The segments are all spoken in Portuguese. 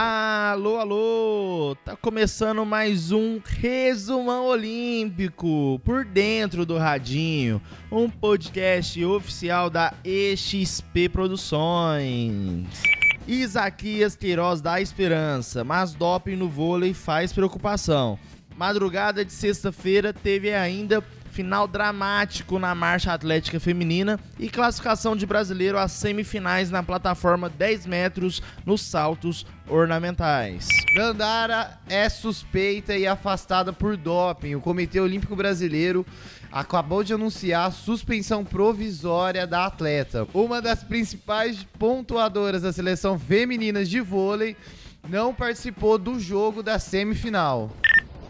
Alô, alô! Tá começando mais um Resumão Olímpico por dentro do Radinho, um podcast oficial da EXP Produções. Isaquias Queiroz dá esperança, mas doping no vôlei faz preocupação. Madrugada de sexta-feira teve ainda final dramático na marcha atlética feminina e classificação de brasileiro às semifinais na plataforma 10 metros nos saltos ornamentais. Dandara é suspeita e afastada por doping. O Comitê Olímpico Brasileiro acabou de anunciar a suspensão provisória da atleta. Uma das principais pontuadoras da seleção feminina de vôlei não participou do jogo da semifinal.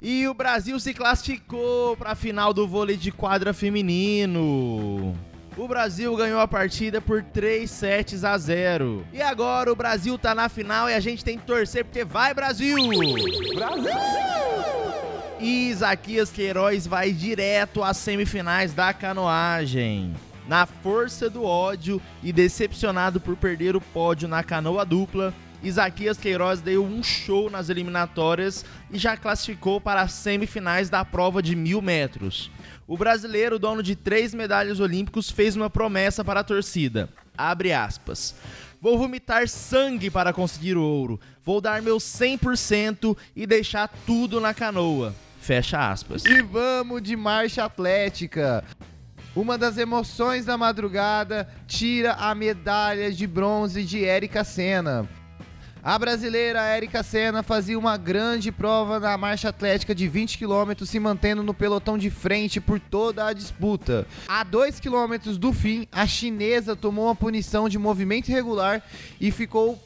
E o Brasil se classificou para a final do vôlei de quadra feminino. O Brasil ganhou a partida por 3 sets a 0. E agora o Brasil tá na final e a gente tem que torcer porque vai Brasil! Brasil! E Isaquias Queiroz vai direto às semifinais da canoagem. Na força do ódio e decepcionado por perder o pódio na canoa dupla, Isaquias Queiroz deu um show nas eliminatórias e já classificou para as semifinais da prova de mil metros. O brasileiro, dono de três medalhas olímpicos, fez uma promessa para a torcida. Abre aspas. Vou vomitar sangue para conseguir o ouro. Vou dar meu 100% e deixar tudo na canoa. Fecha aspas. E vamos de marcha atlética. Uma das emoções da madrugada tira a medalha de bronze de Érica Senna. A brasileira Érica Senna fazia uma grande prova na marcha atlética de 20 km, se mantendo no pelotão de frente por toda a disputa. A 2 km do fim, a chinesa tomou uma punição de movimento irregular e ficou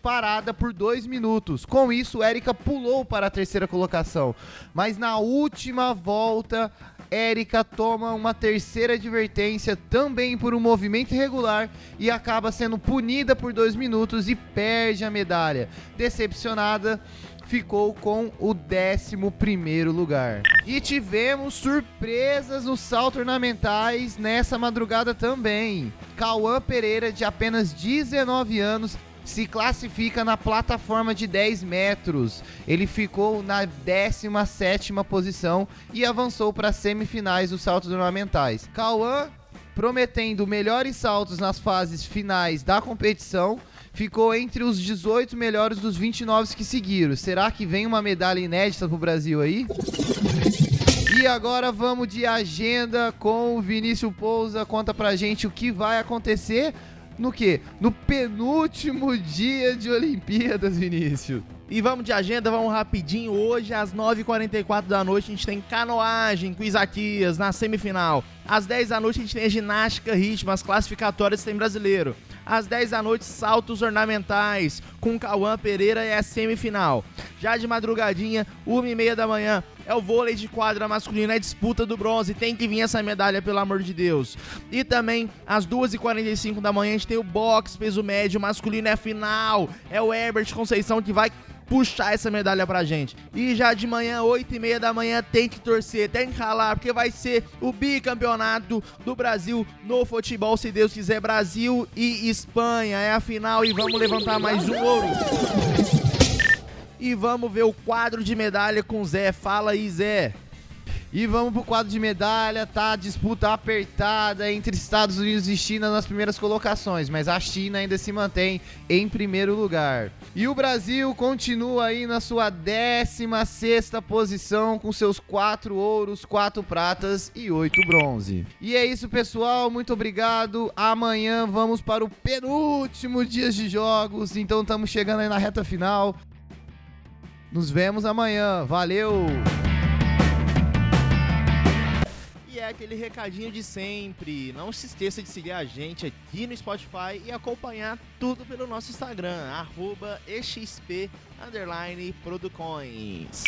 parada por dois minutos. Com isso, Érica pulou para a terceira colocação. Mas na última volta, Érica toma uma terceira advertência também por um movimento irregular e acaba sendo punida por dois minutos e perde a medalha. Decepcionada, ficou com o 11 lugar. E tivemos surpresas nos saltos ornamentais nessa madrugada também. Cauã Pereira, de apenas 19 anos, se classifica na plataforma de 10 metros. Ele ficou na 17 posição e avançou para as semifinais dos saltos ornamentais. Cauã, prometendo melhores saltos nas fases finais da competição, ficou entre os 18 melhores dos 29 que seguiram. Será que vem uma medalha inédita para o Brasil aí? E agora vamos de agenda com o Vinícius Pousa. Conta pra gente o que vai acontecer no que? No penúltimo dia de Olimpíadas, Vinícius. E vamos de agenda, vamos rapidinho. Hoje, às 9h44 da noite, a gente tem canoagem com Isaquias na semifinal. Às 10 da noite, a gente tem ginástica ritmo, as classificatórias tem brasileiro. Às 10 da noite, saltos ornamentais com Cauã Pereira é a semifinal. Já de madrugadinha, 1h30 da manhã, é o vôlei de quadra masculino, é disputa do bronze. Tem que vir essa medalha, pelo amor de Deus. E também, às 2h45 da manhã, a gente tem o boxe peso médio masculino, é final. É o Herbert Conceição que vai puxar essa medalha pra gente. E já de manhã, 8 e meia da manhã, tem que torcer, tem que ralar, porque vai ser o bicampeonato do Brasil no futebol, se Deus quiser. Brasil e Espanha é a final e vamos levantar mais um ouro. E vamos ver o quadro de medalha com Zé. Fala aí, Zé. E vamos pro quadro de medalha, tá? Disputa apertada entre Estados Unidos e China nas primeiras colocações, mas a China ainda se mantém em primeiro lugar. E o Brasil continua aí na sua 16 posição com seus quatro ouros, quatro pratas e oito bronze. E é isso, pessoal. Muito obrigado. Amanhã vamos para o penúltimo dia de jogos, então estamos chegando aí na reta final. Nos vemos amanhã. Valeu! é aquele recadinho de sempre. Não se esqueça de seguir a gente aqui no Spotify e acompanhar tudo pelo nosso Instagram, arroba exp, Producoins.